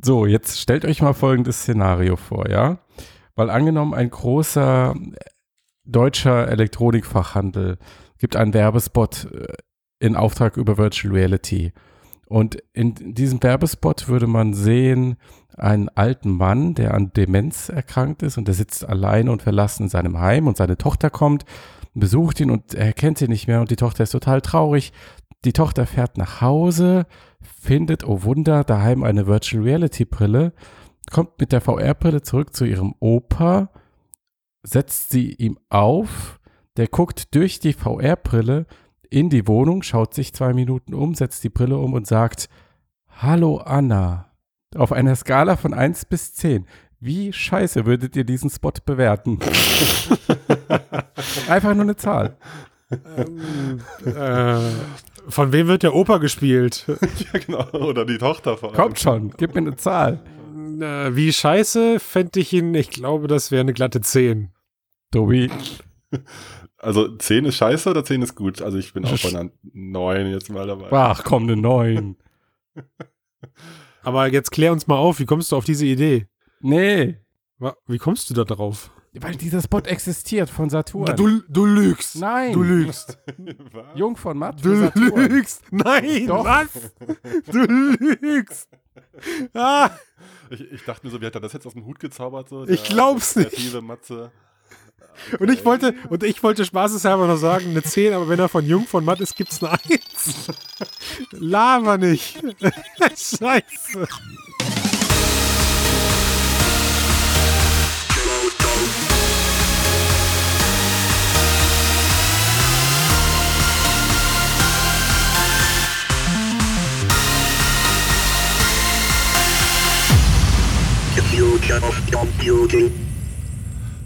So, jetzt stellt euch mal folgendes Szenario vor, ja? Weil angenommen, ein großer deutscher Elektronikfachhandel gibt einen Werbespot äh, in Auftrag über Virtual Reality. Und in diesem Werbespot würde man sehen, einen alten Mann, der an Demenz erkrankt ist und der sitzt allein und verlassen in seinem Heim und seine Tochter kommt, besucht ihn und er kennt ihn nicht mehr und die Tochter ist total traurig. Die Tochter fährt nach Hause, findet, oh Wunder, daheim eine Virtual Reality Brille, kommt mit der VR-Brille zurück zu ihrem Opa, setzt sie ihm auf, der guckt durch die VR-Brille in die Wohnung, schaut sich zwei Minuten um, setzt die Brille um und sagt, Hallo Anna. Auf einer Skala von 1 bis 10. Wie scheiße würdet ihr diesen Spot bewerten? Einfach nur eine Zahl. Ähm, äh, von wem wird der Opa gespielt? ja, genau. Oder die Tochter vor allem. Kommt schon, gib mir eine Zahl. Äh, wie scheiße fände ich ihn? Ich glaube, das wäre eine glatte 10. Tobi. Also 10 ist scheiße oder 10 ist gut? Also ich bin auch bei einer 9 jetzt mal dabei. Ach komm, eine 9. Aber jetzt klär uns mal auf, wie kommst du auf diese Idee? Nee. Wie kommst du da drauf? Weil dieser Spot existiert von Saturn. Du, du lügst. Nein. Du lügst. Jung von Matt. Du lügst. Nein. Doch. Was? Du lügst. Ah. Ich, ich, dachte mir so, wie hat er das jetzt aus dem Hut gezaubert? So, ich glaub's nicht. Matze. Okay. Und ich wollte, und ich wollte spaßeshalber noch sagen, eine 10, aber wenn er von Jung von Matt ist, gibt's eine 1. Lava nicht. Scheiße.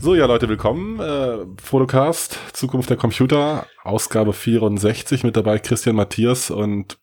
So, ja, Leute, willkommen. Äh, Fotocast, Zukunft der Computer, Ausgabe 64 mit dabei Christian Matthias und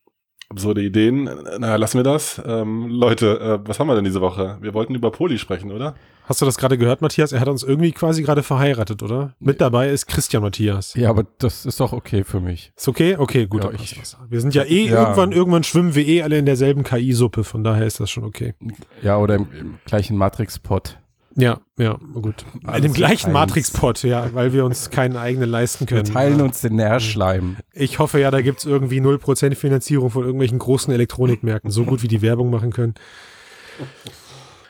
absurde Ideen. Naja, lassen wir das. Ähm, Leute, äh, was haben wir denn diese Woche? Wir wollten über Poli sprechen, oder? Hast du das gerade gehört, Matthias? Er hat uns irgendwie quasi gerade verheiratet, oder? Mit dabei ist Christian Matthias. Ja, aber das ist doch okay für mich. Ist okay? Okay, gut. Ja, ich, wir sind ja eh ja. irgendwann, irgendwann schwimmen wir eh alle in derselben KI-Suppe, von daher ist das schon okay. Ja, oder im, im gleichen Matrix-Pod. Ja, ja, gut. Alles in dem gleichen Matrix-Pod, ja, weil wir uns keinen eigenen leisten können. Wir teilen uns den Nährschleim. Ich hoffe ja, da gibt's irgendwie 0% Finanzierung von irgendwelchen großen Elektronikmärkten, so gut wie die Werbung machen können.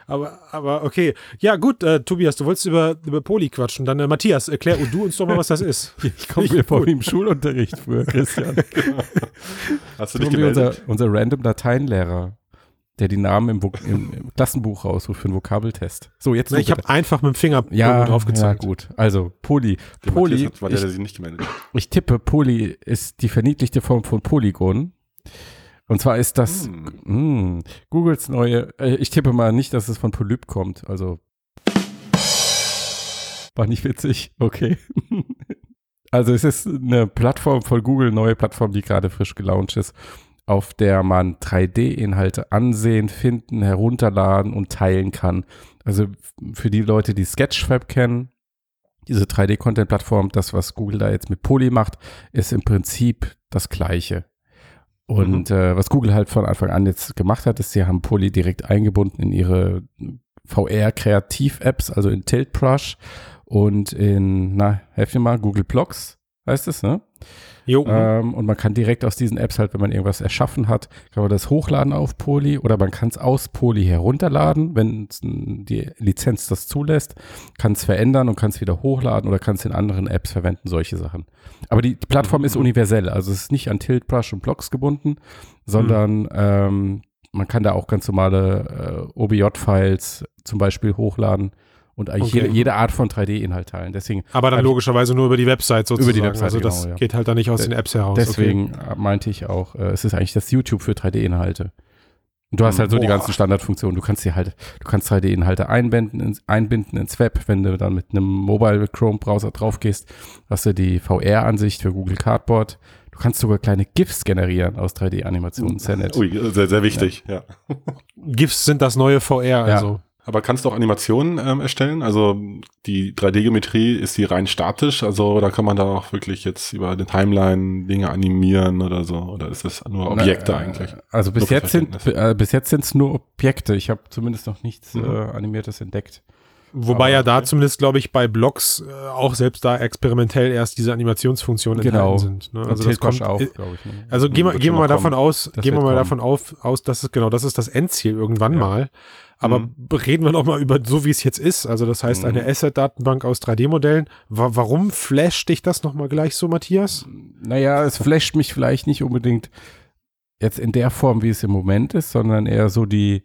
Aber, aber okay. Ja, gut, äh, Tobias, du wolltest über, über Poli quatschen. Dann, äh, Matthias, erklär du uns doch mal, was das ist. Ich komme mir vor wie im Schulunterricht früher, Christian. Hast du dich gemeldet? Unser, unser random Dateienlehrer der die Namen im, im, im Klassenbuch raussucht für einen Vokabeltest. So, jetzt. Na, ich habe einfach mit dem Finger ja, drauf gezeigt. Ja, gut. Also, Poly. Der Poly. Hat, war der, der sich nicht gemeldet Ich tippe, Poly ist die verniedlichte Form von Polygon. Und zwar ist das hm. mh, Googles neue, äh, ich tippe mal nicht, dass es von Polyp kommt. Also, war nicht witzig. Okay. also, es ist eine Plattform von Google, neue Plattform, die gerade frisch gelauncht ist auf der man 3D-Inhalte ansehen, finden, herunterladen und teilen kann. Also für die Leute, die Sketchfab kennen, diese 3D-Content-Plattform, das, was Google da jetzt mit Poly macht, ist im Prinzip das Gleiche. Und mhm. äh, was Google halt von Anfang an jetzt gemacht hat, ist, sie haben Poly direkt eingebunden in ihre VR-Kreativ-Apps, also in Tilt Brush und in, na, helf mir mal, Google Blocks heißt es, ne? Jo. Ähm, und man kann direkt aus diesen Apps halt, wenn man irgendwas erschaffen hat, kann man das hochladen auf Poly oder man kann es aus Poly herunterladen, wenn die Lizenz das zulässt, kann es verändern und kann es wieder hochladen oder kann es in anderen Apps verwenden, solche Sachen. Aber die, die Plattform mhm. ist universell, also es ist nicht an Tilt, Brush und Blocks gebunden, sondern mhm. ähm, man kann da auch ganz normale äh, OBJ-Files zum Beispiel hochladen und eigentlich okay. jede, jede, Art von 3D-Inhalt teilen. Deswegen, Aber dann logischerweise nur über die Website sozusagen. Über die Website, Also das genau, ja. geht halt dann nicht aus den Apps heraus. Deswegen okay. meinte ich auch, äh, es ist eigentlich das YouTube für 3D-Inhalte. Du hast halt so Boah. die ganzen Standardfunktionen. Du kannst dir halt, du kannst 3D-Inhalte einbinden, ins, einbinden ins Web. Wenn du dann mit einem Mobile Chrome Browser drauf gehst, hast du die VR-Ansicht für Google Cardboard. Du kannst sogar kleine GIFs generieren aus 3D-Animationen. Sehr nett. Ui, sehr, sehr wichtig, ja. GIFs sind das neue VR, also. Ja. Aber kannst du auch Animationen ähm, erstellen? Also die 3D-Geometrie, ist die rein statisch? Also oder kann man da auch wirklich jetzt über eine Timeline Dinge animieren oder so? Oder ist das nur Objekte Na, äh, eigentlich? Also bis Nur jetzt sind äh, bis jetzt sind es nur Objekte. Ich habe zumindest noch nichts Mhm. äh, animiertes entdeckt. Wobei Aber- ja da zumindest, glaube ich, bei Blogs äh, auch selbst da experimentell erst diese Animationsfunktionen Genau. enthalten sind. Ne? Also das kommt, auch, äh, glaube ich. Ne? Also gehen gehen wir mal noch davon kommen. aus, Das gehen wir mal kommen. davon auf, aus, dass es genau, das ist das Endziel irgendwann Ja. mal. Aber Mhm. reden wir noch mal über so, wie es jetzt ist. Also das heißt, eine Mhm. Asset-Datenbank aus 3D-Modellen. Wa warum flasht dich das noch mal gleich so, Matthias? Naja, es flasht mich vielleicht nicht unbedingt jetzt in der Form, wie es im Moment ist, sondern eher so die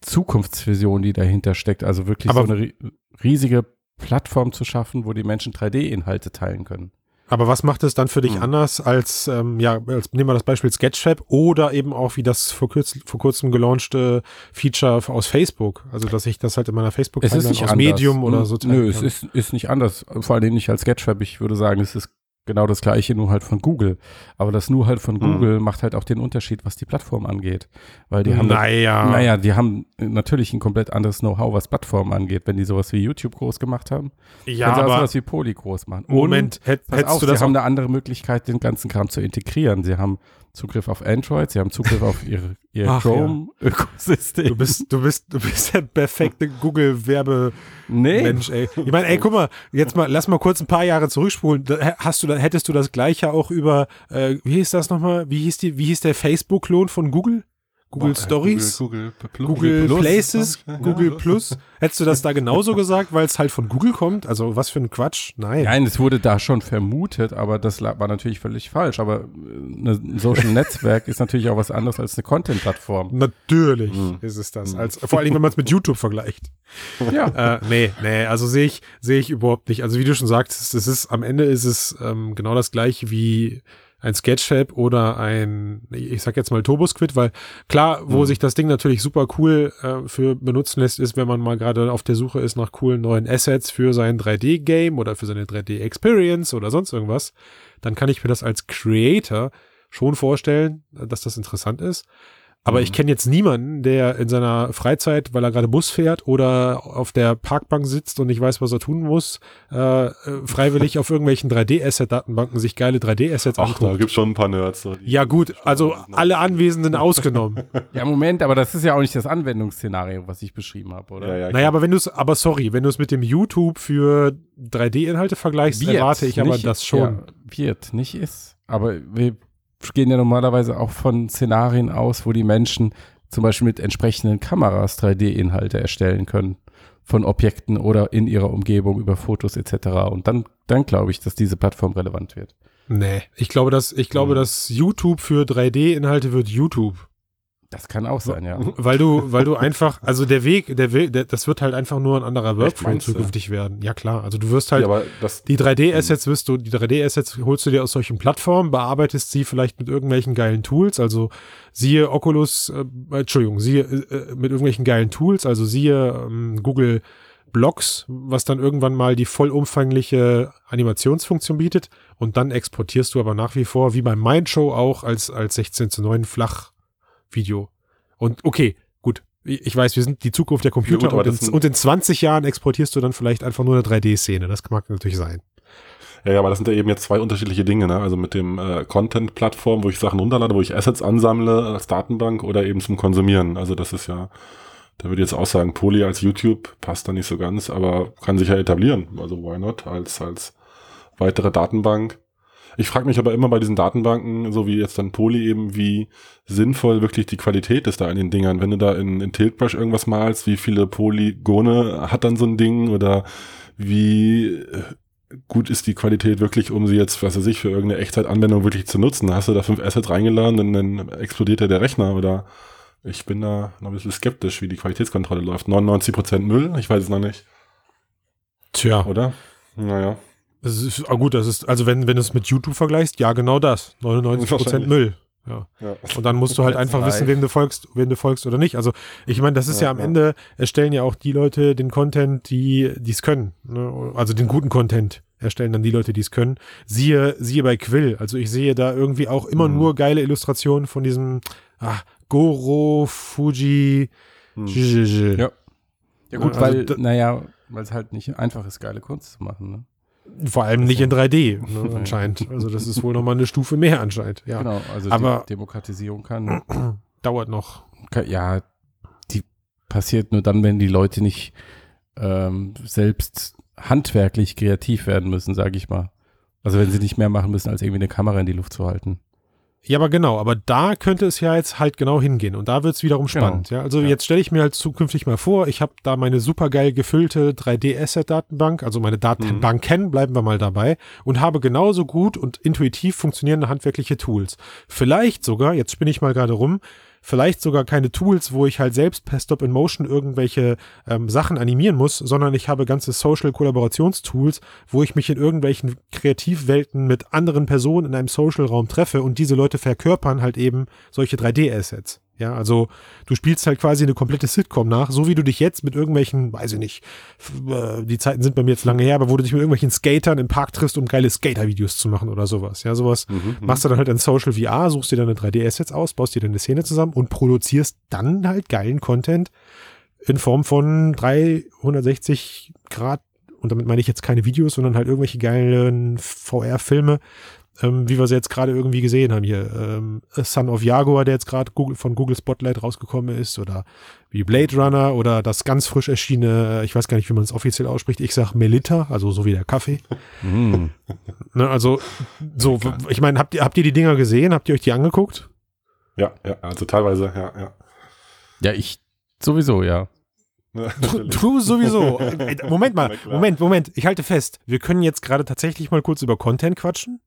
Zukunftsvision, die dahinter steckt. Also wirklich Aber- so eine ri- riesige Plattform zu schaffen, wo die Menschen 3D-Inhalte teilen können. Aber was macht es dann für dich Mhm. anders als, ähm, ja, als, nehmen wir das Beispiel Sketchfab oder eben auch wie das vor, kürz, vor kurzem gelaunchte Feature aus Facebook? Also, dass ich das halt in meiner facebook Es ist nicht aus anders. Medium oder Nö, so Nö, es kann. ist, ist nicht anders. Vor allem nicht als Sketchfab. Ich würde sagen, es ist genau das gleiche, nur halt von Google. Aber das nur halt von Mhm. Google macht halt auch den Unterschied, was die Plattform angeht. Weil die haben naja. Naja, die haben natürlich ein komplett anderes Know-how, was Plattformen angeht, wenn die sowas wie YouTube groß gemacht haben. ja, können sie aber sowas wie Poly groß machen. Moment, hätt, Und, pass hättest auf, du das sie auch haben eine andere Möglichkeit, den ganzen Kram zu integrieren. Sie haben Zugriff auf Android, sie haben Zugriff auf ihre, ihr Ach, ja. Chrome-Ökosystem. Du bist, du bist, du bist der perfekte Google-Werbe- nee, Mensch, ey. Ich meine, ey, guck mal, jetzt mal, lass mal kurz ein paar Jahre zurückspulen. Da Hast du, da hättest du das Gleiche auch über, äh, wie hieß das nochmal? Wie hieß die, wie hieß der Facebook-Klon von Google? Google Boah, Stories? Google, Google, Google, Plus. Places, Ja, Google. Plus. Hättest du das da genauso gesagt, weil es halt von Google kommt? Also was für ein Quatsch? Nein. Nein, es wurde da schon vermutet, aber das war natürlich völlig falsch. Aber äh, ne- ein Social Netzwerk ist natürlich auch was anderes als eine Content-Plattform. Natürlich Mhm. ist es das. Mhm. Als, vor allem, wenn man es mit YouTube vergleicht. Ja, äh, nee, nee, also sehe ich, sehe ich überhaupt nicht. Also wie du schon sagst, es ist, am Ende ist es ähm, genau das gleiche wie ein Sketchfab oder ein, ich sag jetzt mal Turbosquid, weil klar, wo Mhm. sich das Ding natürlich super cool äh, für benutzen lässt, ist, wenn man mal gerade auf der Suche ist nach coolen neuen Assets für sein 3D-Game oder für seine 3D-Experience oder sonst irgendwas, dann kann ich mir das als Creator schon vorstellen, dass das interessant ist. Aber Mhm. ich kenne jetzt niemanden, der in seiner Freizeit, weil er gerade Bus fährt oder auf der Parkbank sitzt und nicht weiß, was er tun muss, äh, äh, freiwillig auf irgendwelchen 3D-Asset-Datenbanken sich geile 3D-Assets Ach, da anguckt. gibt's schon ein paar Nerds. Ja gut, also alle Anwesenden ausgenommen. ja, Moment, aber das ist ja auch nicht das Anwendungsszenario, was ich beschrieben habe, oder? Ja, ja, Naja, aber wenn du es, aber sorry, wenn du es mit dem YouTube für 3D-Inhalte vergleichst, Wird, erwarte ich aber nicht- das schon. Ja, wird, nicht ist. Aber wir gehen ja normalerweise auch von Szenarien aus, wo die Menschen zum Beispiel mit entsprechenden Kameras 3D-Inhalte erstellen können von Objekten oder in ihrer Umgebung über Fotos etc. Und dann, dann glaube ich, dass diese Plattform relevant wird. Nee, ich glaube, dass, ich glaube, Mhm. dass YouTube für 3D-Inhalte wird YouTube. Das kann auch sein, ja. Weil du, weil du einfach, also der Weg, der Weg, der, das wird halt einfach nur ein anderer Workflow meinst du? zukünftig werden. Ja klar, also du wirst halt, ja, das, die 3D-Assets wirst du, die 3D-Assets holst du dir aus solchen Plattformen, bearbeitest sie vielleicht mit irgendwelchen geilen Tools, also siehe Oculus, äh, Entschuldigung, siehe äh, mit irgendwelchen geilen Tools, also siehe ähm, Google Blocks, was dann irgendwann mal die vollumfängliche Animationsfunktion bietet und dann exportierst du aber nach wie vor, wie beim Mindshow auch, als, als 16 zu 9 Flachvideo. Und okay, gut, ich weiß, wir sind die Zukunft der Computer gut, und, in, sind- und in 20 Jahren exportierst du dann vielleicht einfach nur eine 3D-Szene. Das mag natürlich sein. Ja, ja, aber das sind ja eben jetzt zwei unterschiedliche Dinge, ne? Also mit dem äh, Content-Plattform, wo ich Sachen runterlade, wo ich Assets ansammle als Datenbank oder eben zum Konsumieren. Also das ist ja, da würde ich jetzt auch sagen, Poly als YouTube passt da nicht so ganz, aber kann sich ja etablieren. Also why not? Als, als weitere Datenbank. Ich frage mich aber immer bei diesen Datenbanken, so wie jetzt dann Poly eben, wie sinnvoll wirklich die Qualität ist da in den Dingern. Wenn du da in, in Tiltbrush irgendwas malst, wie viele Polygone hat dann so ein Ding oder wie äh, gut ist die Qualität wirklich, um sie jetzt, was weiß ich, für irgendeine Echtzeitanwendung wirklich zu nutzen. Hast du da fünf Assets reingeladen und dann explodiert ja der Rechner oder ich bin da noch ein bisschen skeptisch, wie die Qualitätskontrolle läuft. 99% Müll? Ich weiß es noch nicht, Tja, oder? Naja. Das ist, ah gut, das ist, also wenn, wenn du es mit YouTube vergleichst, ja, genau das. 99% Wahrscheinlich. Müll. Ja. Ja. Und dann musst du halt einfach wissen, wem du folgst, wem du folgst oder nicht. Also ich meine, das ist ja, Ja, am ja. Ende, erstellen ja auch die Leute den Content, die es können. Ne? Also den guten Content erstellen dann die Leute, die es können. Siehe, siehe bei Quill. Also ich sehe da irgendwie auch immer Mhm. nur geile Illustrationen von diesem ah, Goro Fuji. Hm. J- Ja. Ja gut, Also weil, naja, weil es halt nicht einfach ist, geile Kunst zu machen. Ne? Vor allem nicht in 3D, ne, anscheinend. Also das ist wohl nochmal eine Stufe mehr anscheinend. Ja, Genau, also Aber- die Demokratisierung kann, dauert noch. kann, ja, die passiert nur dann, wenn die Leute nicht ähm, selbst handwerklich kreativ werden müssen, sage ich mal. Also wenn sie nicht mehr machen müssen, als irgendwie eine Kamera in die Luft zu halten. Ja, aber genau, aber da könnte es ja jetzt halt genau hingehen und da wird es wiederum Genau. spannend. Ja, also Ja. jetzt stelle ich mir halt zukünftig mal vor, ich habe da meine supergeil gefüllte 3D-Asset-Datenbank, also meine Datenbanken, bleiben wir mal dabei, und habe genauso gut und intuitiv funktionierende handwerkliche Tools. Vielleicht sogar, jetzt spinne ich mal gerade rum, vielleicht sogar keine Tools, wo ich halt selbst per Stop in Motion irgendwelche ähm, Sachen animieren muss, sondern ich habe ganze Social-Kollaborationstools, wo ich mich in irgendwelchen Kreativwelten mit anderen Personen in einem Social-Raum treffe und diese Leute verkörpern halt eben solche 3D-Assets. Ja, also du spielst halt quasi eine komplette Sitcom nach, so wie du dich jetzt mit irgendwelchen, weiß ich nicht, äh, die Zeiten sind bei mir jetzt lange her, aber wo du dich mit irgendwelchen Skatern im Park triffst, um geile Skater-Videos zu machen oder sowas. Ja, sowas Mhm, machst du dann halt in Social VR, suchst dir deine 3D-Assets aus, baust dir deine Szene zusammen und produzierst dann halt geilen Content in Form von 360 Grad, und damit meine ich jetzt keine Videos, sondern halt irgendwelche geilen VR-Filme, ähm, wie wir sie jetzt gerade irgendwie gesehen haben hier. Ähm, Son of Jaguar, der jetzt gerade Google, von Google Spotlight rausgekommen ist, oder wie Blade Runner oder das ganz frisch erschienene, äh, ich weiß gar nicht, wie man es offiziell ausspricht, ich sag Melita, also so wie der Kaffee. Mhm. Ne, also, so, ich meine, habt ihr, habt ihr die Dinger gesehen? Habt ihr euch die angeguckt? Ja, ja, also teilweise, ja, ja. Ja, ich sowieso, ja. Ne, Du, du sowieso. Äh, Moment mal. Moment, Moment. Ich halte fest. Wir können jetzt gerade tatsächlich mal kurz über Content quatschen.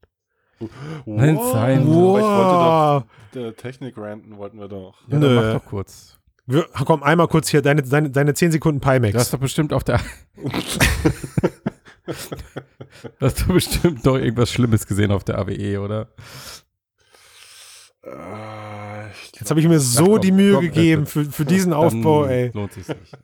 Nein, sein. Aber Ich wollte Wow. doch, der Technik ranten wollten wir doch. ja Nö. dann mach doch kurz. Wir, komm, einmal kurz hier, deine, deine, deine 10 Sekunden Du hast Pimax. doch bestimmt auf der. du hast doch bestimmt doch irgendwas Schlimmes gesehen auf der AWE, oder? Äh, Jetzt habe ich mir so komm, die Mühe komm, gegeben äh, für, für diesen Dann Aufbau, ey. Lohnt sich nicht.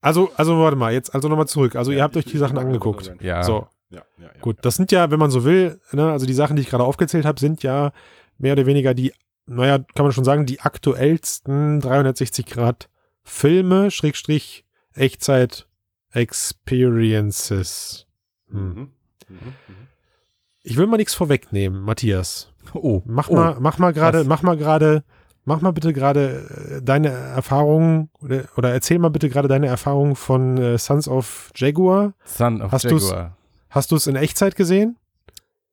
Also, also warte mal, jetzt also nochmal zurück. Also ihr habt euch die Sachen angeguckt. Ja. So, Ja, ja, ja. Gut, das sind ja, wenn man so will, ne, also die Sachen, die ich gerade aufgezählt habe, sind ja mehr oder weniger die, naja, kann man schon sagen, die aktuellsten 360 Grad Filme, Schrägstrich, Echtzeit Experiences. Hm. Mhm. Mhm. Mhm. Ich will mal nichts vorwegnehmen, Matthias. Oh, Mach oh. mal, mach mal gerade, mach mal gerade, mach mal bitte gerade äh, deine Erfahrungen oder, oder erzähl mal bitte gerade deine Erfahrungen von äh, Sons of Jaguar. Son of Hast du's- Jaguar. Hast du es in Echtzeit gesehen?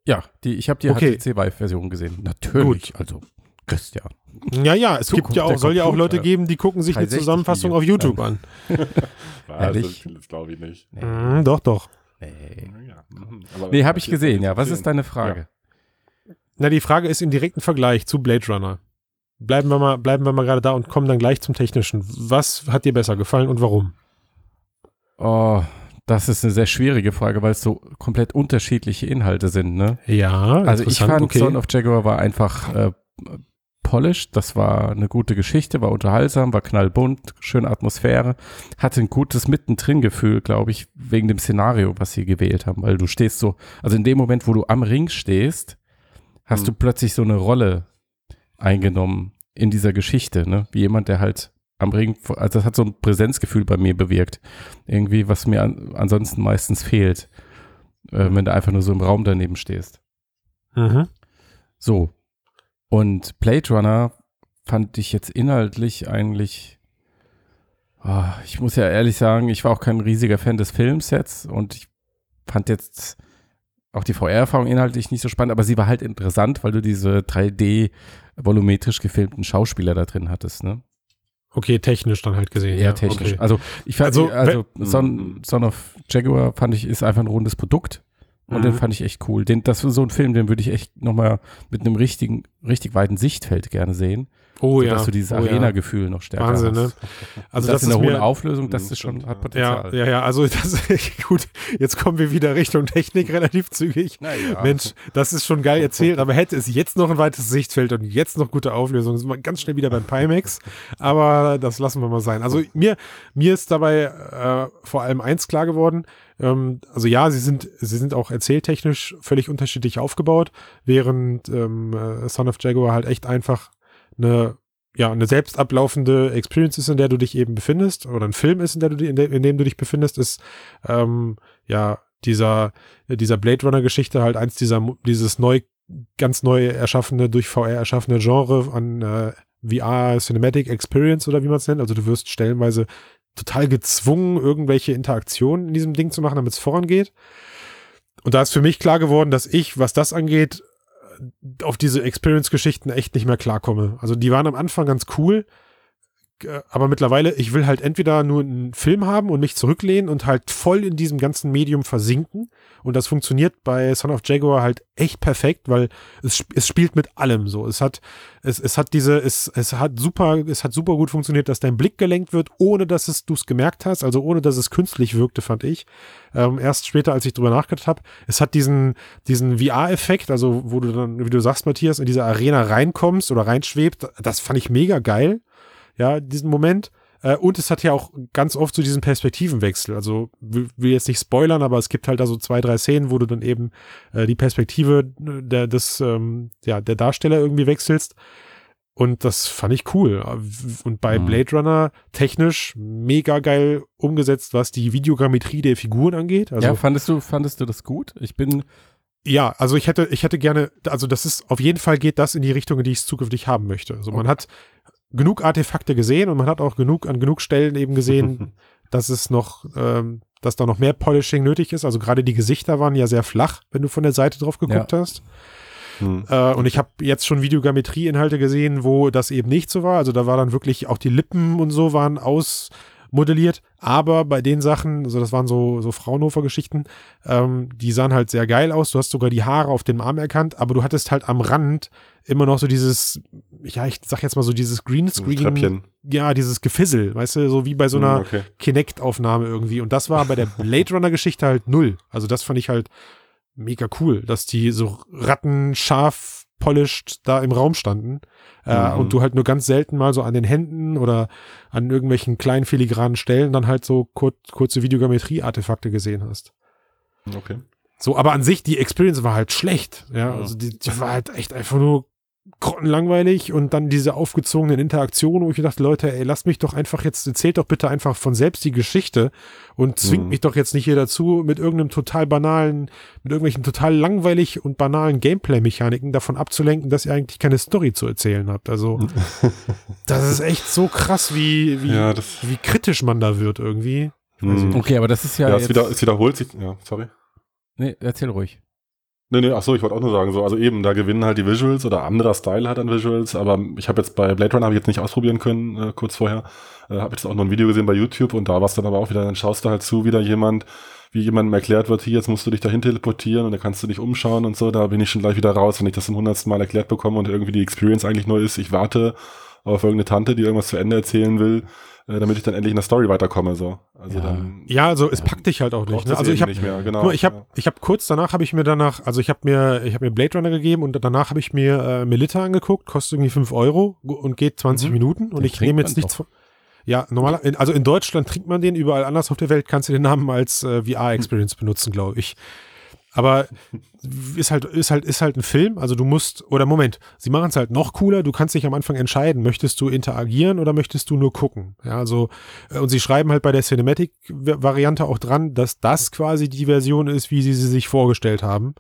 Ja, die, ich habe die Okay. HTC Vive-Version gesehen. Natürlich, also Christian. Ja, ja, es gibt ja auch, soll ja auch. Leute geben, die gucken sich eine 360 Zusammenfassung auf. YouTube an. Ehrlich? Das, glaube ich nicht. Nee, Mhm, doch, doch. nee. Ja. Nee habe ich jetzt- gesehen, ja. Was ist deine Frage? Na, die Frage ist im direkten Vergleich zu Blade Runner. Bleiben wir mal, bleiben wir mal gerade da und kommen dann gleich zum Technischen. Was hat dir besser gefallen und warum? Oh, das ist eine sehr schwierige Frage, weil es so komplett unterschiedliche Inhalte sind, ne? Ja, Also ich fand okay. Son of Jaguar war einfach äh, polished, das war eine gute Geschichte, war unterhaltsam, war knallbunt, schöne Atmosphäre, hatte ein gutes Mittendrin-Gefühl, glaube ich, wegen dem Szenario, was sie gewählt haben, weil du stehst so, also in dem Moment, wo du am Ring stehst, hast Mhm. du plötzlich so eine Rolle eingenommen in dieser Geschichte, ne? Wie jemand, der halt am Ring, also das hat so ein Präsenzgefühl bei mir bewirkt. Irgendwie, was mir an, ansonsten meistens fehlt, äh, wenn du einfach nur so im Raum daneben stehst. Mhm. So. Und Blade Runner fand ich jetzt inhaltlich eigentlich. ah, ich muss ja ehrlich sagen, ich war auch kein riesiger Fan des Films jetzt und ich fand jetzt auch die VR-Erfahrung inhaltlich nicht so spannend, aber sie war halt interessant, weil du diese 3D volumetrisch gefilmten Schauspieler da drin hattest, ne? Okay, technisch dann halt gesehen. Ja, technisch. Okay. Also ich fand, Also, also, Son. Son of Jaguar fand ich ist einfach ein rundes Produkt und Mhm. den fand ich echt cool. Den, das ist so ein Film, den würde ich echt nochmal mit einem richtigen, richtig weiten Sichtfeld gerne sehen, Oh ja. sodass du dieses oh, ja. Arena-Gefühl noch stärker Wahnsinn, ne? hast. Also das, das, in ist der hohen Auflösung, das Mhm, ist schon, hat ja. Potenzial. ja, ja, ja, also das ist gut. Jetzt kommen wir wieder Richtung Technik relativ zügig. Naja. Mensch, das ist schon geil erzählt, aber hätte es jetzt noch ein weites Sichtfeld und jetzt noch gute Auflösung, sind wir ganz schnell wieder beim Pimax, aber das lassen wir mal sein. Also mir, mir ist dabei äh, vor allem eins klar geworden, ähm, also ja, sie sind, sie sind auch erzähltechnisch völlig unterschiedlich aufgebaut, während ähm, äh, Son of Jaguar halt echt einfach eine ja, eine selbst ablaufende Experience ist, in der du dich eben befindest, oder ein Film ist, in, der du, in, de, in dem du dich befindest, ist ähm, ja dieser, dieser Blade Runner-Geschichte halt eins dieser, dieses neu, ganz neu erschaffene, durch VR erschaffene Genre an äh, VR Cinematic Experience oder wie man es nennt. Also du wirst stellenweise total gezwungen, irgendwelche Interaktionen in diesem Ding zu machen, damit es vorangeht. Und da ist für mich klar geworden, dass ich, was das angeht, auf diese Experience-Geschichten echt nicht mehr klarkomme. Also die waren am Anfang ganz cool, aber mittlerweile, ich will halt entweder nur einen Film haben und mich zurücklehnen und halt voll in diesem ganzen Medium versinken. Und das funktioniert bei Son of Jaguar halt echt perfekt, weil es, es spielt mit allem so. Es hat, es, es hat diese, es, es hat super, es hat super gut funktioniert, dass dein Blick gelenkt wird, ohne dass es du es gemerkt hast, also ohne dass es künstlich wirkte, fand ich. Ähm, erst später, als ich drüber nachgedacht habe. Es hat diesen, diesen VR-Effekt, also wo du dann, wie du sagst, Matthias, in diese Arena reinkommst oder reinschwebt, das fand ich mega geil ja, diesen Moment. Äh, und es hat ja auch ganz oft so diesen Perspektivenwechsel. Also will, will jetzt nicht spoilern, aber es gibt halt da so zwei, drei Szenen, wo du dann eben äh, die Perspektive der, des, ähm, ja, der Darsteller irgendwie wechselst. Und das fand ich cool. Und bei mhm. Blade Runner technisch mega geil umgesetzt, was die Videogrammetrie der Figuren angeht. Also, ja, fandest du, fandest du das gut? Ich bin. Ja, also ich hätte, ich hätte gerne, also das ist, auf jeden Fall geht das in die Richtung, in die ich es zukünftig haben möchte. Also man hat genug Artefakte gesehen und man hat auch genug an genug Stellen eben gesehen, dass es noch, ähm, dass da noch mehr Polishing nötig ist. Also gerade die Gesichter waren ja sehr flach, wenn du von der Seite drauf geguckt ja. hast. Hm. Äh, und ich habe jetzt schon Videogrammetrie-Inhalte gesehen, wo das eben nicht so war. Also da war dann wirklich auch die Lippen und so waren aus modelliert. Aber bei den Sachen, also das waren so, so Fraunhofer-Geschichten, ähm, die sahen halt sehr geil aus. Du hast sogar die Haare auf dem Arm erkannt, aber du hattest halt am Rand immer noch so dieses, ja, ich sag jetzt mal so dieses Greenscreen. Ja, dieses Gefissel, weißt du, so wie bei so hm, einer okay. Kinect-Aufnahme irgendwie. Und das war bei der Blade Runner-Geschichte halt null. Also das fand ich halt mega cool, dass die so rattenscharf polished da im Raum standen äh, mhm. und du halt nur ganz selten mal so an den Händen oder an irgendwelchen kleinen filigranen Stellen dann halt so kur kurze Videogrammetrie-Artefakte gesehen hast. Okay. So, aber an sich, die Experience war halt schlecht. Ja, also die, die war halt echt einfach nur grottenlangweilig und dann diese aufgezogenen Interaktionen, wo ich dachte, Leute, ey, lasst mich doch einfach jetzt, erzählt doch bitte einfach von selbst die Geschichte und zwingt mhm. mich doch jetzt nicht hier dazu, mit irgendeinem total banalen, mit irgendwelchen total langweilig und banalen Gameplay-Mechaniken davon abzulenken, dass ihr eigentlich keine Story zu erzählen habt. Also, das ist echt so krass, wie, wie, ja, wie kritisch man da wird irgendwie. Mhm. Okay, aber das ist ja. Ja, es, wieder, es wiederholt sich, ja, sorry. Nee, erzähl ruhig. Nee, nee, ach so, ich wollte auch nur sagen, so, also eben, da gewinnen halt die Visuals oder anderer Style hat an Visuals, aber ich habe jetzt bei Blade Runner habe ich jetzt nicht ausprobieren können, äh, kurz vorher. Äh, habe jetzt auch noch ein Video gesehen bei YouTube und da war es dann aber auch wieder, dann schaust du halt zu, wieder jemand, wie jemandem erklärt wird, hier, jetzt musst du dich dahin teleportieren und da kannst du dich umschauen und so, da bin ich schon gleich wieder raus, wenn ich das zum hundertsten Mal erklärt bekomme und irgendwie die Experience eigentlich neu ist, ich warte auf irgendeine Tante, die irgendwas zu Ende erzählen will, äh, damit ich dann endlich in der Story weiterkomme. So. Also ja. dann. Ja, also es packt dich halt auch nicht. Ne? Also ich habe, genau, ich habe, ich habe kurz danach habe ich mir danach, also ich habe mir, ich habe mir Blade Runner gegeben und danach habe ich mir äh, Melita angeguckt, kostet irgendwie 5 Euro und geht 20 mhm. Minuten und den ich nehme jetzt nichts von. Ja, normal, also in Deutschland trinkt man den, überall anders auf der Welt kannst du den Namen als äh, VR-Experience benutzen, glaube ich. Aber ist halt, ist halt, ist halt ein Film. Also du musst, oder Moment, sie machen es halt noch cooler. Du kannst dich am Anfang entscheiden, möchtest du interagieren oder möchtest du nur gucken? Ja, also, äh, und sie schreiben halt bei der Cinematic-Variante auch dran, dass das quasi die Version ist, wie sie sie sich vorgestellt haben.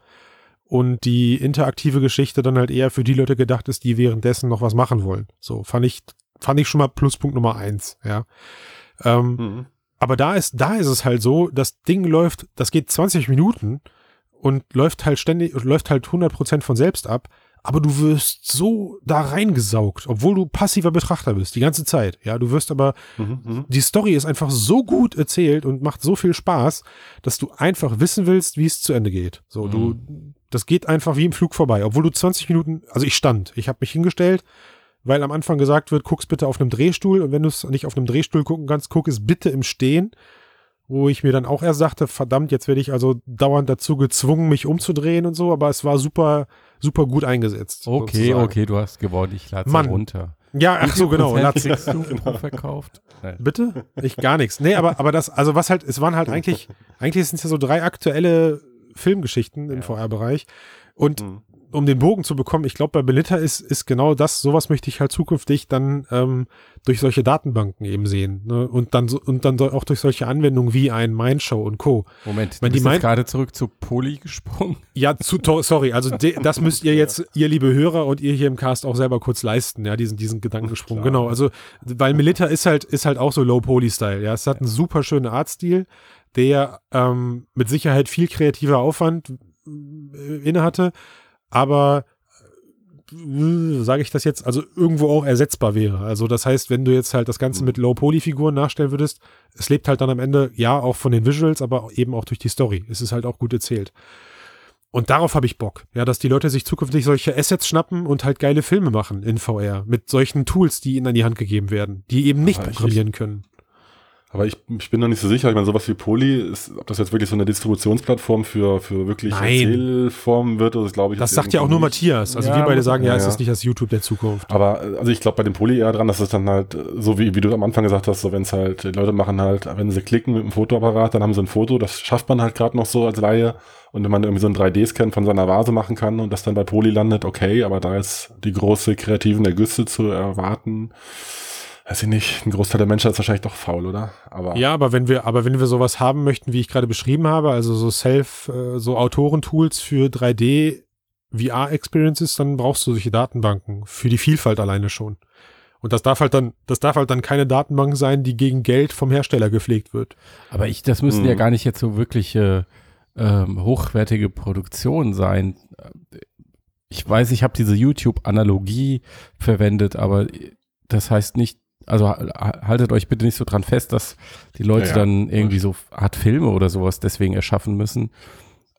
Und die interaktive Geschichte dann halt eher für die Leute gedacht ist, die währenddessen noch was machen wollen. So, fand ich, fand ich schon mal Pluspunkt Nummer eins, ja. Ähm, mhm. Aber da ist, da ist es halt so, das Ding läuft, das geht 20 Minuten und läuft halt ständig, läuft halt 100% von selbst ab, aber du wirst so da reingesaugt, obwohl du passiver Betrachter bist, die ganze Zeit. Ja, du wirst aber, mhm, mhm, die Story ist einfach so gut erzählt und macht so viel Spaß, dass du einfach wissen willst, wie es zu Ende geht. So, mhm. du, das geht einfach wie im Flug vorbei, obwohl du 20 Minuten, also ich stand, ich habe mich hingestellt, weil am Anfang gesagt wird, guck's bitte auf einem Drehstuhl und wenn du es nicht auf einem Drehstuhl gucken kannst, guck es bitte im Stehen wo ich mir dann auch erst sagte, verdammt, jetzt werde ich also dauernd dazu gezwungen, mich umzudrehen und so, aber es war super, super gut eingesetzt. Okay, sozusagen. okay, du hast gewonnen, ich lade es runter. Ja, ach so, genau. Kriegst du genau. verkauft? Nein. Bitte? Ich gar nichts. Nee, aber, aber das, also was halt, es waren halt eigentlich, eigentlich sind es ja so drei aktuelle Filmgeschichten im ja. VR-Bereich und mhm. Um den Bogen zu bekommen, ich glaube, bei Belita ist, ist genau das, sowas möchte ich halt zukünftig dann ähm, durch solche Datenbanken eben sehen. Ne? Und dann so, und dann auch durch solche Anwendungen wie ein Mindshow und Co. Moment, Wenn du die bist jetzt gerade zurück zu Poly gesprungen. Ja, zu, sorry, also das müsst ihr jetzt, ihr liebe Hörer und ihr hier im Cast auch selber kurz leisten, ja, diesen, diesen Gedankensprung. Klar. Genau, also, weil Melita ist halt, ist halt auch so Low-Poly-Style, ja. Es hat einen super schönen Artstil, der ähm, mit Sicherheit viel kreativer Aufwand äh, inne hatte, aber äh, sage ich das jetzt, also irgendwo auch ersetzbar wäre. Also das heißt, wenn du jetzt halt das Ganze mit Low-Poly-Figuren nachstellen würdest, es lebt halt dann am Ende, ja, auch von den Visuals, aber eben auch durch die Story. Es ist halt auch gut erzählt. Und darauf habe ich Bock, ja, dass die Leute sich zukünftig solche Assets schnappen und halt geile Filme machen in VR mit solchen Tools, die ihnen an die Hand gegeben werden, die eben nicht Aber ich- programmieren können. Aber ich, ich bin noch nicht so sicher. Ich meine, sowas wie Poly, ist, ob das jetzt wirklich so eine Distributionsplattform für, für wirklich Nein. Erzählformen wird, das glaube ich. Das sagt ja auch nur nicht. Matthias. Also Ja, wir beide sagen, ja, ja, ist nicht das YouTube der Zukunft. Aber also ich glaube bei dem Poly eher dran, dass es dann halt, so wie, wie du am Anfang gesagt hast, so wenn es halt, die Leute machen halt, wenn sie klicken mit dem Fotoapparat, dann haben sie ein Foto, das schafft man halt gerade noch so als Laie. Und wenn man irgendwie so einen 3D-Scan von seiner Vase machen kann und das dann bei Poly landet, okay, aber da ist die große kreativen Ergüsse zu erwarten, weiß ich nicht, ein Großteil der Menschen ist wahrscheinlich doch faul, oder? Aber Ja, aber wenn wir, aber wenn wir sowas haben möchten, wie ich gerade beschrieben habe, also so Self, äh, so Autorentools für 3D VR-Experiences, dann brauchst du solche Datenbanken für die Vielfalt alleine schon. Und das darf halt dann, das darf halt dann keine Datenbank sein, die gegen Geld vom Hersteller gepflegt wird. Aber ich, das müssen ja Mhm. gar nicht jetzt so wirkliche ähm, hochwertige Produktionen sein. Ich weiß, ich habe diese YouTube-Analogie verwendet, aber das heißt nicht, also ha- haltet euch bitte nicht so dran fest, dass die Leute Ja, dann irgendwie so Art Filme oder sowas deswegen erschaffen müssen,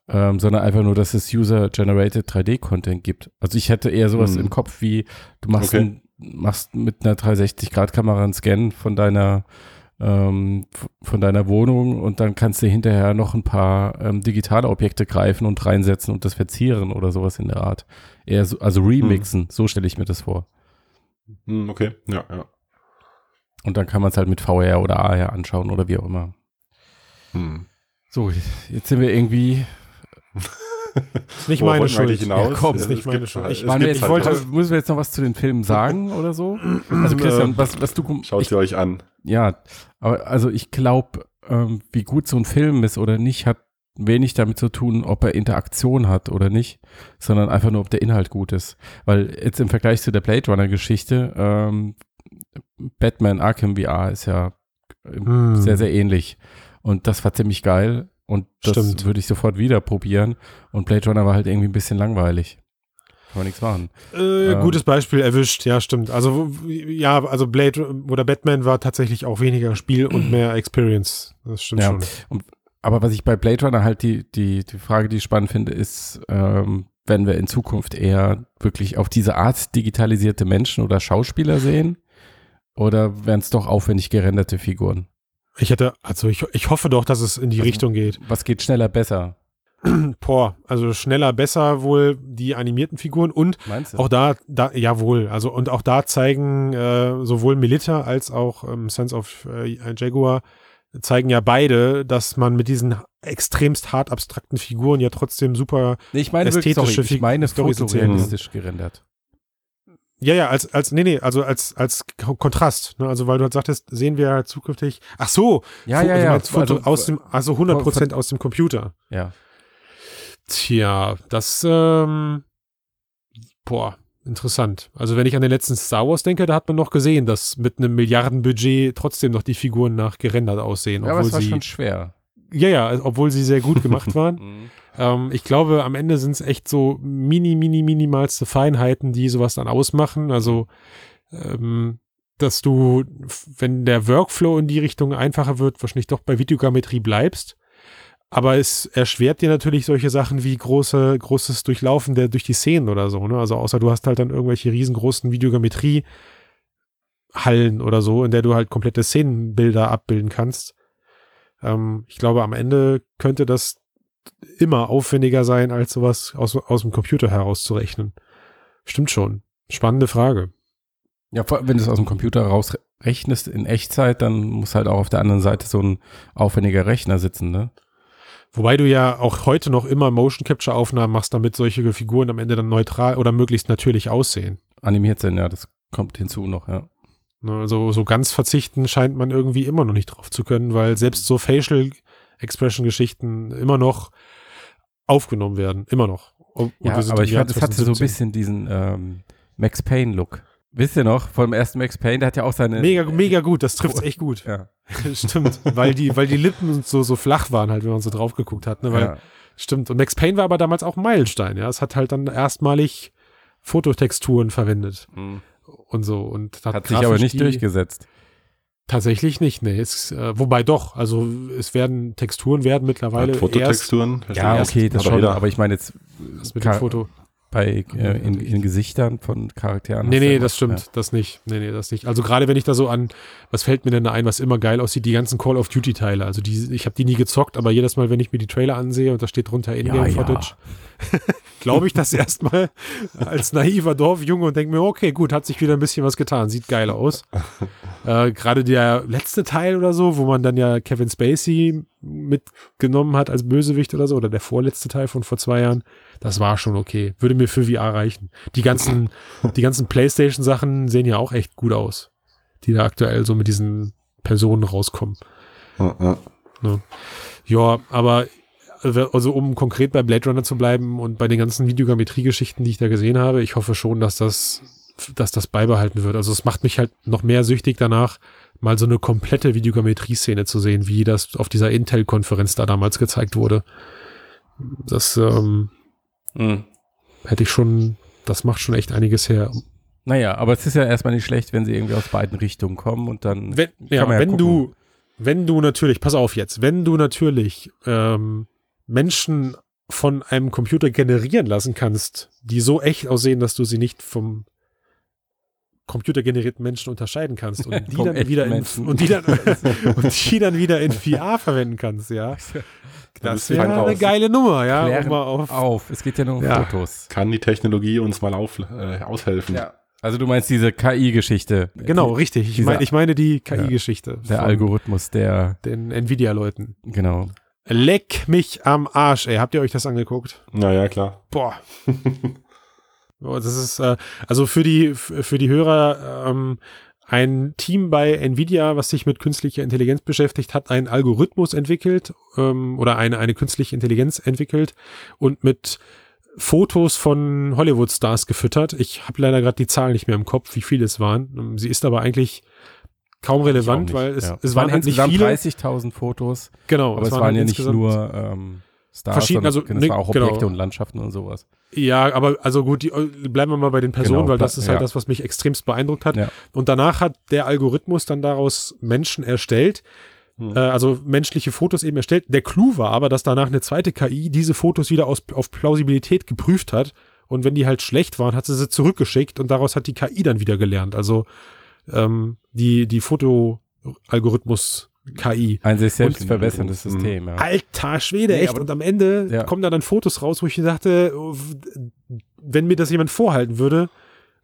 ähm, sondern einfach nur, dass es User-Generated 3D-Content gibt. Also ich hätte eher sowas Mhm. im Kopf wie, du machst, Okay. ein, machst mit einer 360-Grad-Kamera einen Scan von deiner ähm, von deiner Wohnung und dann kannst du hinterher noch ein paar ähm, digitale Objekte greifen und reinsetzen und das verzieren oder sowas in der Art. Eher so, also remixen, so stelle ich mir das vor. Hm, okay, ja, ja. Und dann kann man es halt mit VR oder AR anschauen oder wie auch immer. Hm. So, jetzt sind wir irgendwie. Ist nicht meine Schuld. hinaus? Ja, komm, Es ist nicht meine Schuld. halt- Ich- jetzt, ich halt wollte- was. müssen wir jetzt noch was zu den Filmen sagen oder so? Also Christian, was, was du. Schaut ich, sie euch an. ja, aber also ich glaube, ähm, wie gut so ein Film ist oder nicht, hat wenig damit zu tun, ob er Interaktion hat oder nicht, sondern einfach nur, ob der Inhalt gut ist. Weil jetzt im Vergleich zu der Blade Runner-Geschichte, ähm, Batman Arkham VR ist ja Hm. sehr, sehr ähnlich. Und das war ziemlich geil. Und das Stimmt. würde ich sofort wieder probieren. Und Blade Runner war halt irgendwie ein bisschen langweilig. Kann man nichts machen. Äh, Ähm. gutes Beispiel erwischt, ja, stimmt. Also, ja, also Blade oder Batman war tatsächlich auch weniger Spiel und mehr Experience. Das stimmt Ja. schon. Aber was ich bei Blade Runner halt die, die, die Frage, die ich spannend finde, ist, ähm, wenn wir in Zukunft eher wirklich auf diese Art digitalisierte Menschen oder Schauspieler sehen oder wären es doch aufwendig gerenderte Figuren? Ich hätte, also ich, ich hoffe doch, dass es in die Also- Richtung geht. Was geht schneller besser? Boah, also schneller, besser wohl die animierten Figuren und auch da, da, jawohl, also und auch da zeigen äh, sowohl Melita als auch ähm, Sons of äh, Jaguar zeigen ja beide, dass man mit diesen extremst hart abstrakten Figuren ja trotzdem super nee, ich meine wirklich, sorry, ästhetische ich meine fotorealistisch gerendert. Ja, ja, als, als, nee, nee, also als, als Ko- Kontrast, ne? Also, weil du halt sagtest, sehen wir zukünftig, ach so, Ja, ja, ja. Foto also, aus dem, also 100 Prozent aus dem Computer. ja. Tja, das, ähm, boah, interessant. Also, wenn ich an den letzten Star Wars denke, da hat man noch gesehen, dass mit einem Milliardenbudget trotzdem noch die Figuren nach gerendert aussehen, ja, aber obwohl es war sie, schon schwer. Ja, ja, also, obwohl sie sehr gut gemacht waren. Mhm. Ähm, ich glaube, am Ende sind es echt so mini, mini, minimalste Feinheiten, die sowas dann ausmachen. Also, ähm, dass du, wenn der Workflow in die Richtung einfacher wird, wahrscheinlich doch bei Videogrammetrie bleibst. Aber es erschwert dir natürlich solche Sachen wie große, großes Durchlaufen der durch die Szenen oder so. Ne? Also außer du hast halt dann irgendwelche riesengroßen Videogrammetrie Hallen oder so, in der du halt komplette Szenenbilder abbilden kannst. Ähm, ich glaube, am Ende könnte das immer aufwendiger sein, als sowas aus, aus dem Computer herauszurechnen. Stimmt schon. Spannende Frage. Ja, wenn du es aus dem Computer rausrechnest in Echtzeit, dann muss halt auch auf der anderen Seite so ein aufwendiger Rechner sitzen, ne? Wobei du ja auch heute noch immer Motion Capture Aufnahmen machst, damit solche Figuren am Ende dann neutral oder möglichst natürlich aussehen. Animiert sind, ja, das kommt hinzu noch, ja. Ne, Also so ganz verzichten scheint man irgendwie immer noch nicht drauf zu können, weil selbst so Facial Expression Geschichten immer noch aufgenommen werden, immer noch. Und Ja, aber ich fand, das hatte so ein 2017. bisschen diesen ähm, Max Payne-Look. Wisst ihr noch, vom ersten Max Payne, der hat ja auch seine. mega mega gut, das trifft's echt gut. Ja. Stimmt, weil die weil die Lippen so so flach waren halt, wenn man so drauf geguckt hat, ne, weil ja. Stimmt. Und Max Payne war aber damals auch ein Meilenstein, ja. Es hat halt dann erstmalig Fototexturen verwendet Hm. Und so. Und Hat sich aber nicht die- durchgesetzt. Tatsächlich nicht, nee. Es, äh, wobei doch, also es werden Texturen werden mittlerweile erst Fototexturen. Ja, erst- okay, das aber schon, jeder- aber ich meine jetzt erst mit dem Foto. Bei äh, in, in Gesichtern von Charakteren. Nee, nee, ja das stimmt, das nicht. Nee, nee, das nicht. Also gerade wenn ich da so an, was fällt mir denn da ein, was immer geil aussieht, die ganzen Call of Duty Teile. Also die, ich habe die nie gezockt, aber jedes Mal, wenn ich mir die Trailer ansehe und da steht drunter Ja, Ingame ja. Footage, glaube ich das erstmal als naiver Dorfjunge und denke mir, okay, gut, hat sich wieder ein bisschen was getan, sieht geil aus. äh, Gerade der letzte Teil oder so, wo man dann ja Kevin Spacey mitgenommen hat als Bösewicht oder so, oder der vorletzte Teil von vor zwei Jahren, das war schon okay. Würde mir für VR reichen. Die ganzen, die ganzen PlayStation-Sachen sehen ja auch echt gut aus, die da aktuell so mit diesen Personen rauskommen. Ja, ja. Ja, aber also um konkret bei Blade Runner zu bleiben und bei den ganzen Videogrammetrie-Geschichten, die ich da gesehen habe, ich hoffe schon, dass das, dass das beibehalten wird. Also es macht mich halt noch mehr süchtig danach, mal so eine komplette Videogrammetrie-Szene zu sehen, wie das auf dieser Intel-Konferenz da damals gezeigt wurde. Das ähm, Hm. hätte ich schon, das macht schon echt einiges her. Naja, aber es ist ja erstmal nicht schlecht, wenn sie irgendwie aus beiden Richtungen kommen und dann. Wenn, ja, man ja wenn gucken. du, wenn du natürlich, pass auf jetzt, wenn du natürlich ähm, Menschen von einem Computer generieren lassen kannst, die so echt aussehen, dass du sie nicht vom computergenerierten Menschen unterscheiden kannst und die dann wieder in, und die dann und die dann wieder in VR verwenden kannst, ja. Das wäre eine raus. geile Nummer, ja, Klären um mal auf. auf. Es geht ja nur um Ja. Fotos. Kann die Technologie uns mal auf, äh, aushelfen? Ja. Also du meinst diese KI-Geschichte. Genau, Die, richtig. Ich dieser- meine, ich meine die KI-Geschichte. Der von Algorithmus, der, Den Nvidia-Leuten. genau. Leck mich am Arsch, ey. Habt ihr euch das angeguckt? Na ja, klar. Boah. Boah, das ist, äh, also für die, für die Hörer, ähm, ein Team bei Nvidia, was sich mit künstlicher Intelligenz beschäftigt, hat einen Algorithmus entwickelt ähm, oder eine, eine künstliche Intelligenz entwickelt und mit Fotos von Hollywood-Stars gefüttert. Ich habe leider gerade die Zahlen nicht mehr im Kopf, wie viele es waren. Ähm, Sie ist aber eigentlich kaum relevant, weil es, ja. es waren halt nicht insgesamt viele. 30.000 Fotos, Genau, aber es waren, halt ja nicht nur ähm, Stars, Verschieden- sondern also, es war ne, auch Objekte genau. und Landschaften und sowas. Ja, aber also gut, die, bleiben wir mal bei den Personen, Genau, weil das da- ist halt ja. das, was mich extremst beeindruckt hat. Ja. Und danach hat der Algorithmus dann daraus Menschen erstellt, Hm. äh, also menschliche Fotos eben erstellt. Der Clou war aber, dass danach eine zweite KI diese Fotos wieder aus, auf Plausibilität geprüft hat. Und wenn die halt schlecht waren, hat sie sie zurückgeschickt und daraus hat die KI dann wieder gelernt. Also ähm, die, die Foto-Algorithmus KI. Ein sich selbst Und- verbesserndes System, ja. Alter Schwede, Nee, echt. aber- Und am Ende Ja. kommen da dann Fotos raus, wo ich mir dachte, wenn mir das jemand vorhalten würde,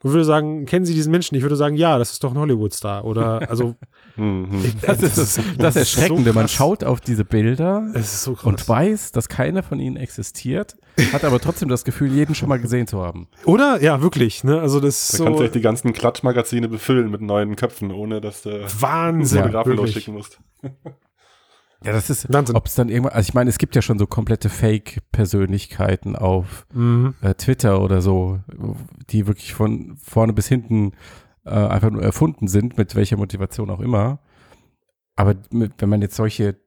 und würde sagen, kennen Sie diesen Menschen? Ich würde sagen, ja, das ist doch ein Hollywood-Star. Oder, also, Hm, hm. Das ist das, das Erschreckende. Man krass. schaut auf diese Bilder ist so und weiß, dass keiner von ihnen existiert, hat aber trotzdem das Gefühl, jeden schon mal gesehen zu haben. Oder? Ja, wirklich. Ne? Also, das ist Da so kannst du echt die ganzen Klatschmagazine befüllen mit neuen Köpfen, ohne dass du Wahnsinn. Fotografen wirklich. losschicken musst. Ja, das ist, ob es dann irgendwann, also ich meine, es gibt ja schon so komplette Fake-Persönlichkeiten auf Mhm. äh, Twitter oder so, die wirklich von vorne bis hinten äh, einfach nur erfunden sind, mit welcher Motivation auch immer. Aber mit, wenn man jetzt solche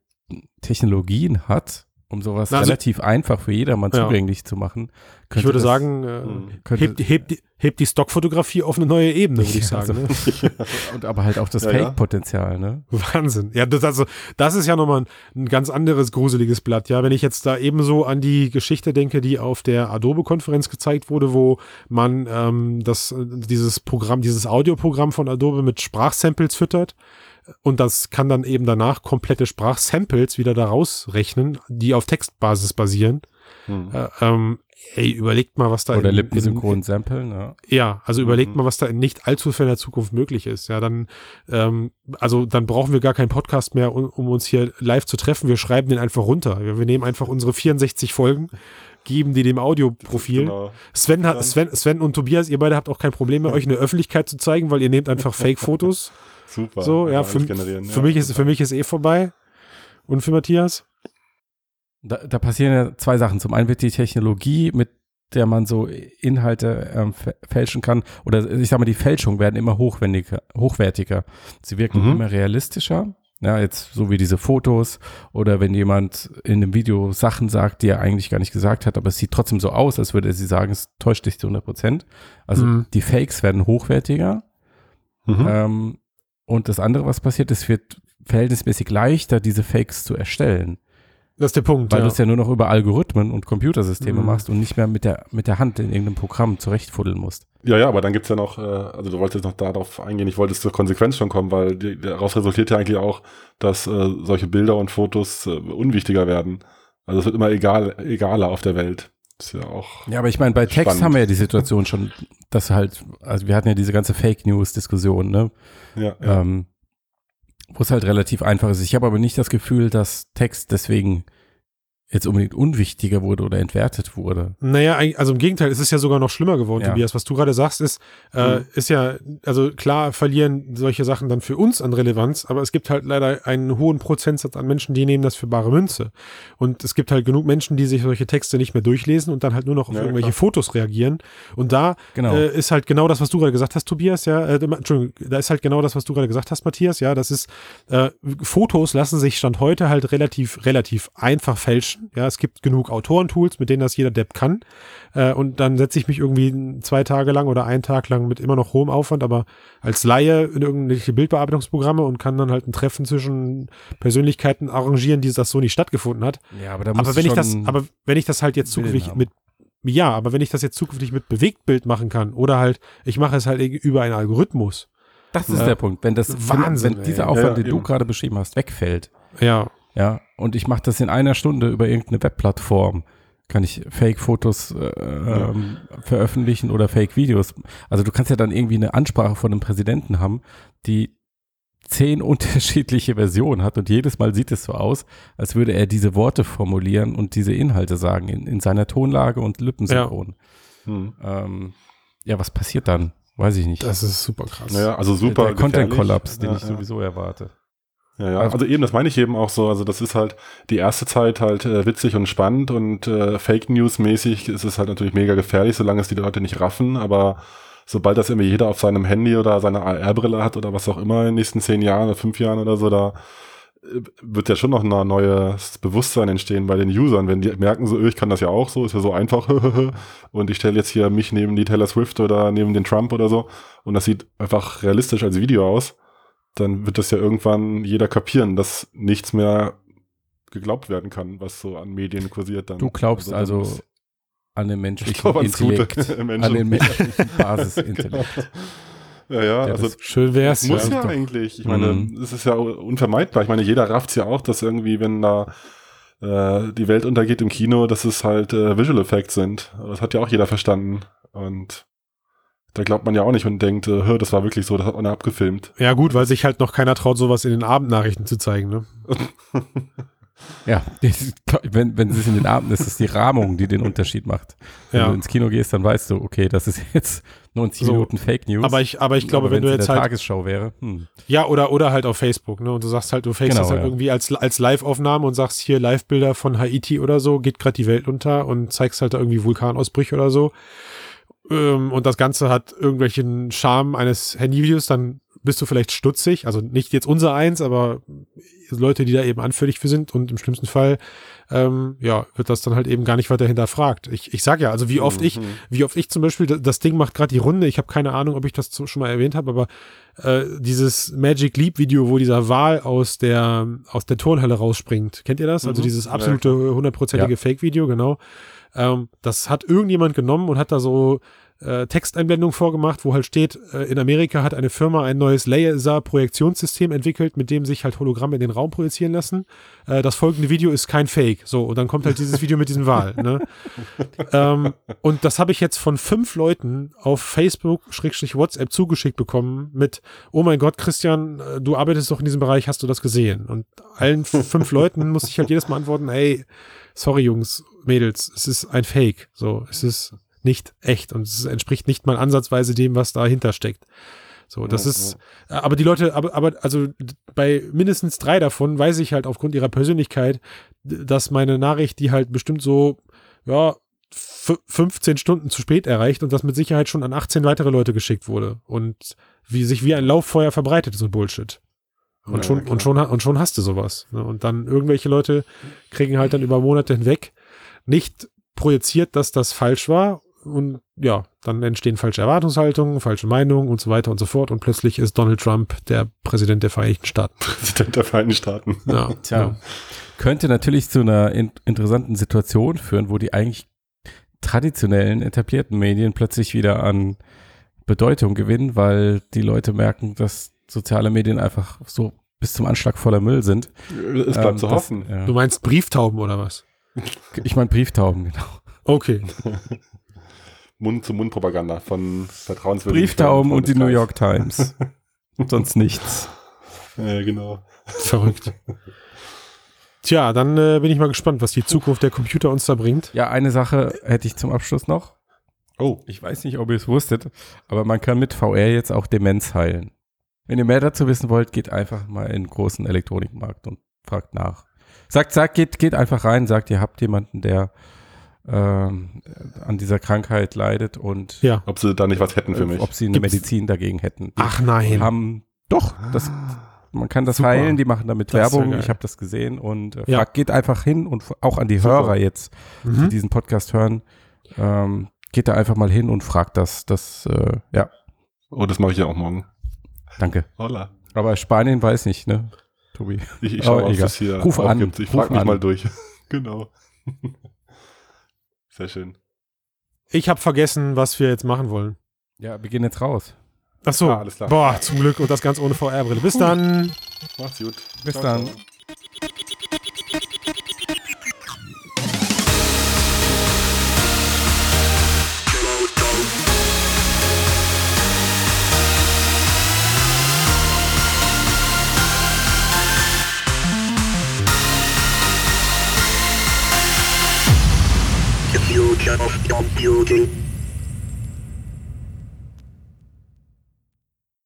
Technologien hat, um sowas also- relativ einfach für jedermann Ja. zugänglich zu machen, Ich würde das- sagen, äh, Hm. hebt, hebt, die- hebt die Stockfotografie auf eine neue Ebene, würde ich Ja, sagen. also- ne? und aber halt auch das Ja, ja. Fake-Potenzial, ne? Wahnsinn. Ja, das, also, das ist ja nochmal ein, ein ganz anderes gruseliges Blatt. Ja, wenn ich jetzt da ebenso an die Geschichte denke, die auf der Adobe-Konferenz gezeigt wurde, wo man ähm, das, äh, dieses Programm, dieses Audioprogramm von Adobe mit Sprachsamples füttert. Und das kann dann eben danach komplette Sprachsamples wieder daraus rechnen, die auf Textbasis basieren. Hm. Äh, ähm, ey, überlegt mal, was da Oder in- lippensynchron samplen, ja. Ja, also überlegt Mhm. mal, was da in nicht allzu ferner Zukunft möglich ist. Ja, dann, ähm, also dann brauchen wir gar keinen Podcast mehr, um, um uns hier live zu treffen. Wir schreiben den einfach runter. Wir, wir nehmen einfach unsere 64 Folgen, geben die dem Audioprofil. Genau. Sven hat, Sven, Sven und Tobias, ihr beide habt auch kein Problem mehr, euch eine Öffentlichkeit zu zeigen, weil ihr nehmt einfach Fake-Fotos. Super. So, ja, für, für ja. mich ist, für mich ist eh vorbei. Und für Matthias? Da, da passieren ja zwei Sachen. Zum einen wird die Technologie, mit der man so Inhalte ähm, fä- fälschen kann, oder ich sag mal, die Fälschungen werden immer hochwendiger, hochwertiger. Sie wirken Mhm. immer realistischer. Ja, jetzt so wie diese Fotos oder wenn jemand in einem Video Sachen sagt, die er eigentlich gar nicht gesagt hat, aber es sieht trotzdem so aus, als würde er sie sagen, es täuscht dich zu 100 Prozent. Also Mhm. die Fakes werden hochwertiger. Mhm. Ähm, und das andere, was passiert, es wird verhältnismäßig leichter, diese Fakes zu erstellen. Das ist der Punkt. Weil ja. du es ja nur noch über Algorithmen und Computersysteme Mhm. machst und nicht mehr mit der, mit der Hand in irgendeinem Programm zurechtfuddeln musst. Ja, ja, aber dann gibt's ja noch, äh, also du wolltest noch darauf eingehen, ich wollte zur Konsequenz schon kommen, weil die, daraus resultiert ja eigentlich auch, dass äh, solche Bilder und Fotos äh, unwichtiger werden. Also es wird immer egal, egaler auf der Welt. Ist ja auch. Ja, aber ich meine, bei Text Spannend. haben wir ja die Situation schon, dass halt, also wir hatten ja diese ganze Fake News-Diskussion, ne? Ja, ja. Ähm, wo es halt relativ einfach ist. Ich habe aber nicht das Gefühl, dass Text deswegen jetzt unbedingt unwichtiger wurde oder entwertet wurde. Naja, also im Gegenteil, es ist ja sogar noch schlimmer geworden, Ja. Tobias. Was du gerade sagst, ist, äh, Mhm. ist ja, also klar verlieren solche Sachen dann für uns an Relevanz, aber es gibt halt leider einen hohen Prozentsatz an Menschen, die nehmen das für bare Münze. Und es gibt halt genug Menschen, die sich solche Texte nicht mehr durchlesen und dann halt nur noch auf Ja, irgendwelche klar. Fotos reagieren. Und da Genau. äh, ist halt genau das, was du gerade gesagt hast, Tobias, ja, äh, Entschuldigung, da ist halt genau das, was du gerade gesagt hast, Matthias, ja, das ist, äh, Fotos lassen sich Stand heute halt relativ, relativ einfach fälschen, ja, es gibt genug Autorentools, mit denen das jeder Depp kann, äh, und dann setze ich mich irgendwie zwei Tage lang oder einen Tag lang mit immer noch hohem Aufwand, aber als Laie in irgendwelche Bildbearbeitungsprogramme und kann dann halt ein Treffen zwischen Persönlichkeiten arrangieren, die das so nicht stattgefunden hat. ja, aber da Aber wenn ich das, aber wenn ich das halt jetzt zukünftig mit ja, aber wenn ich das jetzt zukünftig mit Bewegtbild machen kann oder halt, ich mache es halt über einen Algorithmus. das ist Ja. der Punkt. Wenn das, Wahnsinn, wenn, wenn ey. dieser Aufwand, Ja, den du gerade beschrieben hast, wegfällt, Ja, Ja, und ich mache das in einer Stunde über irgendeine Webplattform. Kann ich Fake-Fotos äh, ähm, veröffentlichen oder Fake-Videos. Also du kannst ja dann irgendwie eine Ansprache von einem Präsidenten haben, die zehn unterschiedliche Versionen hat und jedes Mal sieht es so aus, als würde er diese Worte formulieren und diese Inhalte sagen in, in seiner Tonlage und Lippensynchron. Hm. Ähm, ja, was passiert dann? Weiß ich nicht. das ist super krass. Naja, also super. der Content-Kollaps, den Ja, ich ja. sowieso erwarte. Ja, ja. Also eben, das meine ich eben auch so. Also das ist halt die erste Zeit halt äh, witzig und spannend und äh, Fake News mäßig ist es halt natürlich mega gefährlich, solange es die Leute nicht raffen. Aber sobald das irgendwie jeder auf seinem Handy oder seiner AR-Brille hat oder was auch immer in den nächsten zehn Jahren oder fünf Jahren oder so, da äh, wird ja schon noch ein neues Bewusstsein entstehen bei den Usern, wenn die merken so, ich kann das ja auch so, ist ja so einfach und ich stelle jetzt hier mich neben die Taylor Swift oder neben den Trump oder so und das sieht einfach realistisch als Video aus dann wird das ja irgendwann jeder kapieren, dass nichts mehr geglaubt werden kann, was so an Medien kursiert dann. Du glaubst also muss- an den ich menschlichen Gute Intellekt. im An Menschen. den menschlichen Basisintellekt. ja, ja, Ja, also das- Schön wär's. muss ja. ja, eigentlich. Ich meine, Mhm. es ist ja unvermeidbar. Ich meine, jeder rafft's ja auch, dass irgendwie, wenn da äh, die Welt untergeht im Kino, dass es halt äh, Visual Effects sind. Das hat ja auch jeder verstanden. Und da glaubt man ja auch nicht und denkt, äh, hör, das war wirklich so, das hat man ja abgefilmt. Ja, gut, weil sich halt noch keiner traut, sowas in den Abendnachrichten zu zeigen, ne? Ja, wenn, wenn es in den Abend ist, ist die Rahmung, die den Unterschied macht. Wenn Ja. du ins Kino gehst, dann weißt du, okay, das ist jetzt 90 So. Minuten Fake News. Aber ich, aber ich glaube, Aber wenn du wenn's in jetzt der halt, Tagesschau wäre, hm. ja, oder, oder halt auf Facebook, ne? Und du sagst halt, du fakest Genau, das halt ja. irgendwie als, als Live-Aufnahme und sagst hier Live-Bilder von Haiti oder so, geht gerade die Welt unter und zeigst halt da irgendwie Vulkanausbrüche oder so. Ähm, und das Ganze hat irgendwelchen Charme eines Handyvideos, dann bist du vielleicht stutzig, also nicht jetzt unser eins, aber Leute, die da eben anfällig für sind und im schlimmsten Fall, ähm, ja, wird das dann halt eben gar nicht weiter hinterfragt. Ich, ich sag ja, also wie oft ich, Mhm. wie oft ich zum Beispiel, da- das Ding macht gerade die Runde, ich habe keine Ahnung, ob ich das schon mal erwähnt habe, aber äh, dieses Magic Leap Video, wo dieser Wal aus der, aus der Turnhalle rausspringt, kennt ihr das? Also Mhm. dieses Ja, absolute hundertprozentige Ja. Fake-Video, genau. Ähm, das hat irgendjemand genommen und hat da so äh, Texteinblendung vorgemacht, wo halt steht, äh, in Amerika hat eine Firma ein neues Laser-Projektionssystem entwickelt, mit dem sich halt Hologramme in den Raum projizieren lassen. Äh, das folgende Video ist kein Fake. So, und dann kommt halt dieses Video mit diesem Wal. Ne? ähm, und das habe ich jetzt von fünf Leuten auf Facebook, Schrägstrich WhatsApp zugeschickt bekommen mit, oh mein Gott, Christian, äh, du arbeitest doch in diesem Bereich, hast du das gesehen? Und allen fünf Leuten muss ich halt jedes Mal antworten, ey, sorry Jungs, Mädels, es ist ein Fake. So, es ist nicht echt und es entspricht nicht mal ansatzweise dem, was dahinter steckt. So, das ja, ist, ja. aber die Leute, aber, aber, also bei mindestens drei davon weiß ich halt aufgrund ihrer Persönlichkeit, dass meine Nachricht, die halt bestimmt so, ja, 15 Stunden zu spät erreicht und das mit Sicherheit schon an 18 weitere Leute geschickt wurde und wie sich wie ein Lauffeuer verbreitet, so Bullshit. Und ja, schon, und schon, und schon hast du sowas. Ne? Und dann irgendwelche Leute kriegen halt dann über Monate hinweg nicht projiziert, dass das falsch war und ja, dann entstehen falsche Erwartungshaltungen, falsche Meinungen und so weiter und so fort. Und plötzlich ist Donald Trump der Präsident der Vereinigten Staaten. Präsident der Vereinigten Staaten. Ja, Tja. Ja. Könnte natürlich zu einer in interessanten Situation führen, wo die eigentlich traditionellen, etablierten Medien plötzlich wieder an Bedeutung gewinnen, weil die Leute merken, dass soziale Medien einfach so bis zum Anschlag voller Müll sind. Es bleibt ähm, zu hoffen. ja. Du meinst Brieftauben oder was? Ich meine Brieftauben, genau. Okay. Mund-zu-Mund-Propaganda von vertrauenswürdigen Brieftauben und die New York Times. Sonst nichts. Ja, genau. Verrückt. Tja, dann äh, bin ich mal gespannt, was die Zukunft der Computer uns da bringt. Ja, eine Sache hätte ich zum Abschluss noch. Oh. Ich weiß nicht, ob ihr es wusstet, aber man kann mit VR jetzt auch Demenz heilen. Wenn ihr mehr dazu wissen wollt, geht einfach mal in den großen Elektronikmarkt und fragt nach. Sagt, sagt, geht, geht einfach rein, sagt, ihr habt jemanden, der ähm, an dieser Krankheit leidet und ja. ob sie da nicht was hätten für mich. Ob sie eine Gibt's? Medizin dagegen hätten. Die Ach nein. Haben, doch, das, man kann das Super. heilen, die machen damit das Werbung, ich habe das gesehen und äh, ja. geht einfach hin und auch an die Super. Hörer jetzt, mhm. die diesen Podcast hören, ähm, geht da einfach mal hin und fragt das, das, äh, ja. Oh, das mache ich ja auch morgen. Danke. Hola. Aber Spanien weiß nicht, ne, Tobi? Ich, ich schaue, was das hier Ruf an. Ich frage mich an. mal durch. genau. Sehr schön. Ich habe vergessen, was wir jetzt machen wollen. Ja, wir gehen jetzt raus. Ach so. Ah, alles klar. Boah, zum Glück und das ganz ohne VR-Brille. Bis dann. Macht's gut. Bis ciao, dann. Ciao. Future of computing.